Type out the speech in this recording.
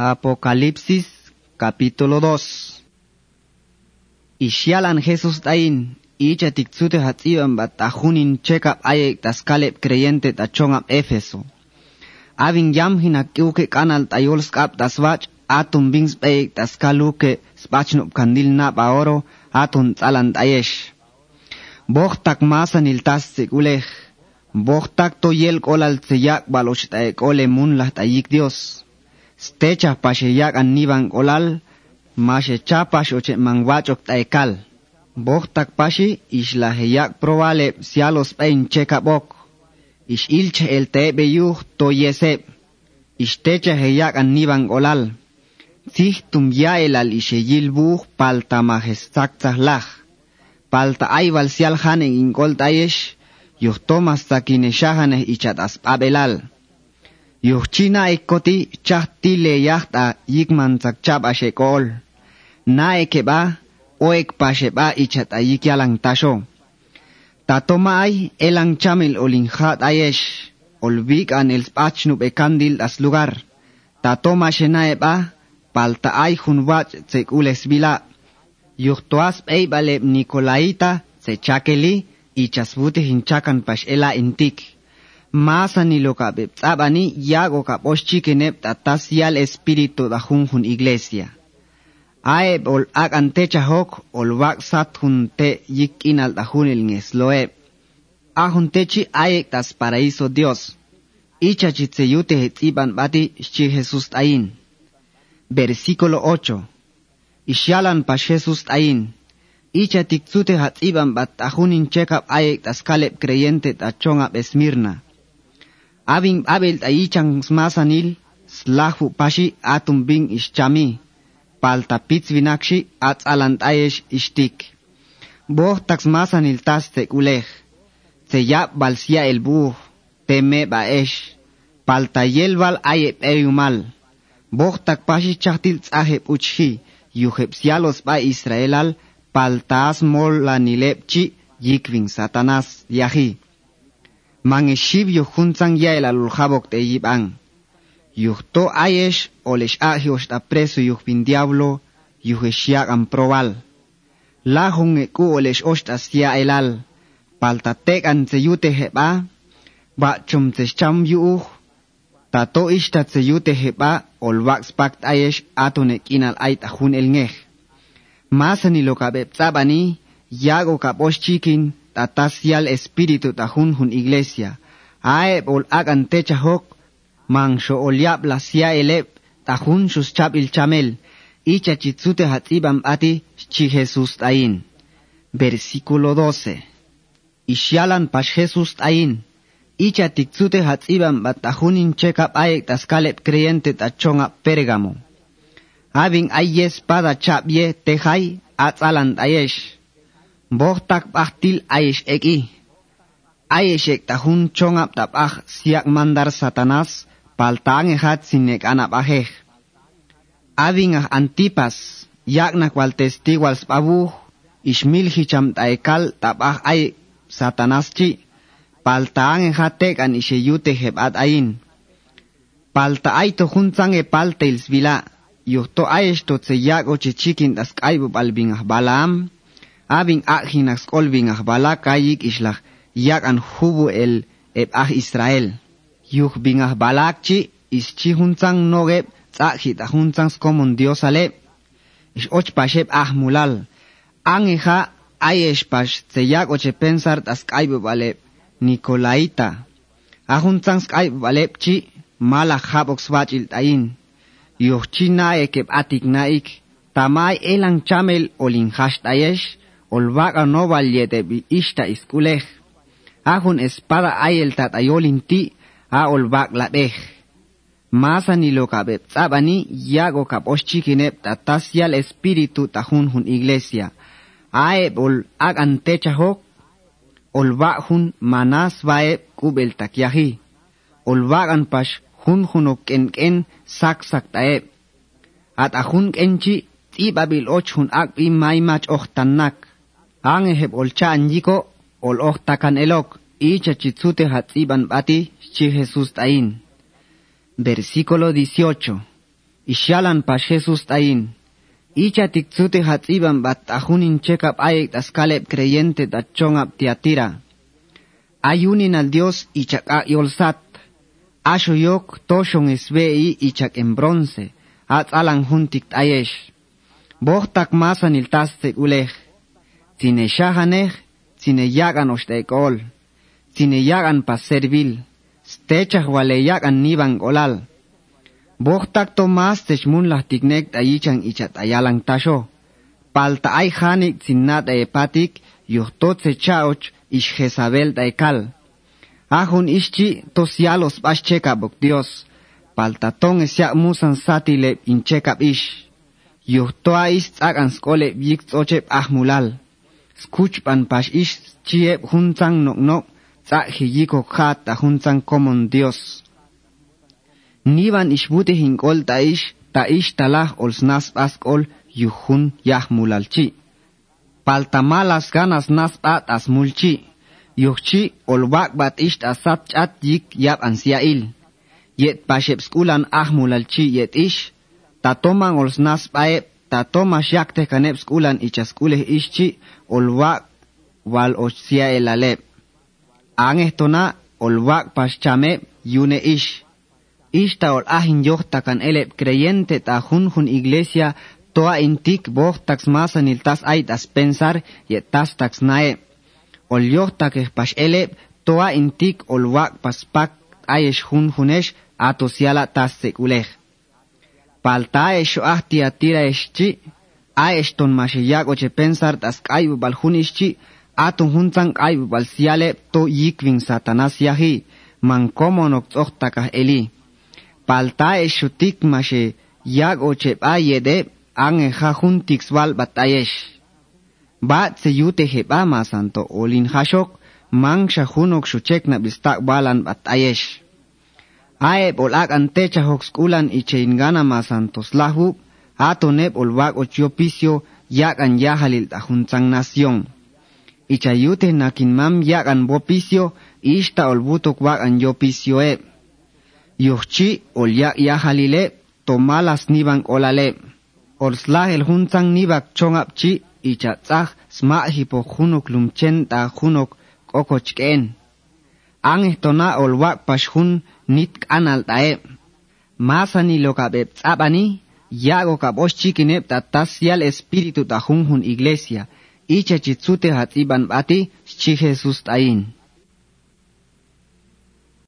Apocalipsis capítulo 2 Ishialan Jesús tain icha tiktsute hatziban batajunin chekap ayek taskalep creyente tachongap Éfeso. Avin yam hinakiuke kanal tayol skap taswach atum bings bayek taskaluke spachnup kandil na oro atun tsalan tayesh. Bohtak masan il tasik ulej. Bohtak to yel kolal tseyak baloch taek ole mun lah tayik Dios. Stecha pasheyak an niban olal, mashe chapash oche mangwachok taekal. Bohtak pashi isla heyak probale sialos pain cheka bok. Ish ilche el tebe yuh to yesep. Ishtecha heyak an niban olal. Zihtum ya elal ishe yilbuh palta ayval sial hanen ingol tayesh, yuh tomas takineshahaneh ichat aspabelal. Yuchina ekoti chahti le yahta yikman chab ashekol. Na ekeba oek pasheba ichat ayikyalang tasho. Tatoma ay elang chamil olinhat ayesh. Olvik an el spachnub ekandil as lugar. Tatoma shenaeba palta ay hunwach tsekules bila. Yuhtoas eibale Nicolaita se chakeli ichasbute hinchakan pash ela intik. Masani lo kabe tsabani yago kaposhchi kenep tatasial espíritu da hun iglesia. Aeb ol ak antecha hok ol wak sat hun te yik inal da hun el ngesloeb. Ahun techi aek tas paraíso Dios. Icha chitzeyute hetziban bati shi Jesús tain. Versículo 8. Ishalan pas Jesús tain. Icha tikzute hatziban bat ahunin chekap aek tas kaleb creyente tachongap esmirna. Abin abel taichan masanil slahu pashi atum bin ischami. Palta pitz vinakshi at alantayesh ishtik. Boh tax masanil taste kulej. Seya balsia el buh. Teme baesh. Palta yelval aye periumal. Boh tak pashi chahtil tzaheb uchi. Yuhepsialos ba Israelal. Paltas mol la nilepchi yikvin satanas yahi. manishib yuhuntzan yaila luljabok te yib'an yuhto ayesh olex'aj yoxt'apresu yuhbin diablo yuhexyak an probal lajun eku olex'oxt'asya elal paltatek an tseyute jeb'a ba'chum tsexcham yu'uj tato ixta tseyute jeb'a olwak spakt ayesh atun ek'inal ayt ajun elngej masani lo kabeb'tz'ab'ani yago kab'ox chikin tatasial espíritu tajun hun iglesia. Aeb ol agan techa hok, mangsho oliab la sia tajun sus chab il chamel, icha chitsute hatzibam ati chi Jesús tain. Versículo 12. Ishalan pas Jesús tain. Icha tikzute hatzibam batajunin chekap aek taskalep creyente tachonga pergamo. Abin ayes pada chabye tejai atzalan ayesh. Bok tak ayesh eki. Ayes ek tahun chong ap tap ah siak mandar satanas pal tang ehat sinek anap ah aheh, Adin ah antipas, yak na kwal testigual spabuh, ismil hicham taekal tap ah ay satanas chi, pal tang ehatek an ishe yute heb ayin. Pal ta ay tohun tsang e pal tails vila, yuhto ayes to tse yak oche tas kaibub albing ah abin ajinas kolbinaj balakayik ishlaj yakan hubu el ebaj ah Israel. Yuj binaj balakchi ischi huntzan nogeb tzajita ah huntzan skomun Dios aleb. Ish ochpasheb ahmulal. Angeja ayeshpash tzeyak ochepensar taskaibub aleb. Nikolaita. Ah Ahuntzan skaibub alebchi mala jabox bachil tayin. Yuj chinae keb atiknaik. Tamay elan chamel olin hashtayesh. Olvaga no valyete bi ishta iskulej. Ahun espada ayel tatayolinti a olvag la dej. Masa ni lo kabeb tzabani yago kaposhchikineb tatasial espíritu tajun hun iglesia. Aeb ol ag antecha hok. Olvag hun manas vaeb kubel. Olvagan pash hun hunok ken ken sak sak taeb. At ahun kenchi tibabil och hun ag bi maimach ochtanak. Angeheb olcha anjiko ol takan elok icha chitsute hatziban bati chi Jesús tain. Versículo 18. Ishalan pa Jesus tayin. Icha tiktsute hatsiban bat ajunin chekap ayek taskalep creyente tachongap tiatira. Ayunin al Dios ichak yolsat. Asho yok toshon esvei ichak en bronce. At alan juntik tayesh. Bohtak masan il taste ulej tine shahaneh, tine yagan oshteikol, tine yagan paservil, stechah wale yagan niban golal. Bohtak to mas tesh mun lah tiknek ichat ayalan tasho. Palta ay hanik tinnat ay epatik, yuhtot se chaoch ish jesabel tay kal. Ahun ishchi tos yalos bok dios. Palta ton esyak musan satile inchekab ish. Yuhtoa ish tzak anskole vik tzochep ahmulal. Skuchpan pas chiep junzan nok nok tsajiyiko jata junzan komon Dios. Niban ishbute hinkol ta ish ta olsnas askol yuhun yahmulalchi. Paltamalas ganas nas at asmulchi. Yuhchi olwak bat ish asat chat yik yab ansiail. Yet pashepskulan ahmulalchi yet ish. Tatoman olsnas paep pae tatoma shakte kanep skulan ichaskuleh ishchi olwak wal ochsia elalep. Angestona olwak paschame yune ish. Ista ol ahin yohtakan elep creyente ta hun hun iglesia toa intik boh tax masan il tas ay tas pensar y tas tax nae. Ol yohtak pas elep toa intik ol wak pas pak ayesh hun hunesh atosiala tas sekulej. paltae xo ahtia tira eschi, aeston mashiyak oche pensar tas kaibu baljunischi, atun juntan kaibu balsiale to yikvin satanas yahi, mankomo noktohtaka eli. Paltae xutik mashe yak oche ayede ange jajun tikswal batayesh. Ba tseyute heba masanto olin hashok, man shajunok shuchek na bistak balan batayesh. ae bolak antecha hoxkulan icheingana masantos lahu atonep olwak ochiopicio yakan yahalil tajuntzan nación. Ichayute nakinmam yakan bopicio ishta olbutok wakan yopicio e. Yochchi olyak yahalile tomalas niban olale. Orslah el juntzan nibak chongapchi ichatzaj sma hipokunuk lumchen ta junok kokochken. angetona olwaq pashjun nit k'anal t'a'eb masanilo kab'eb tz'ab'ani yago kab'ox chikineb tatas yal espíritu tajun jun iglesia. Icha chitzute jatz'iban b'ati chi Jesus t'ayin.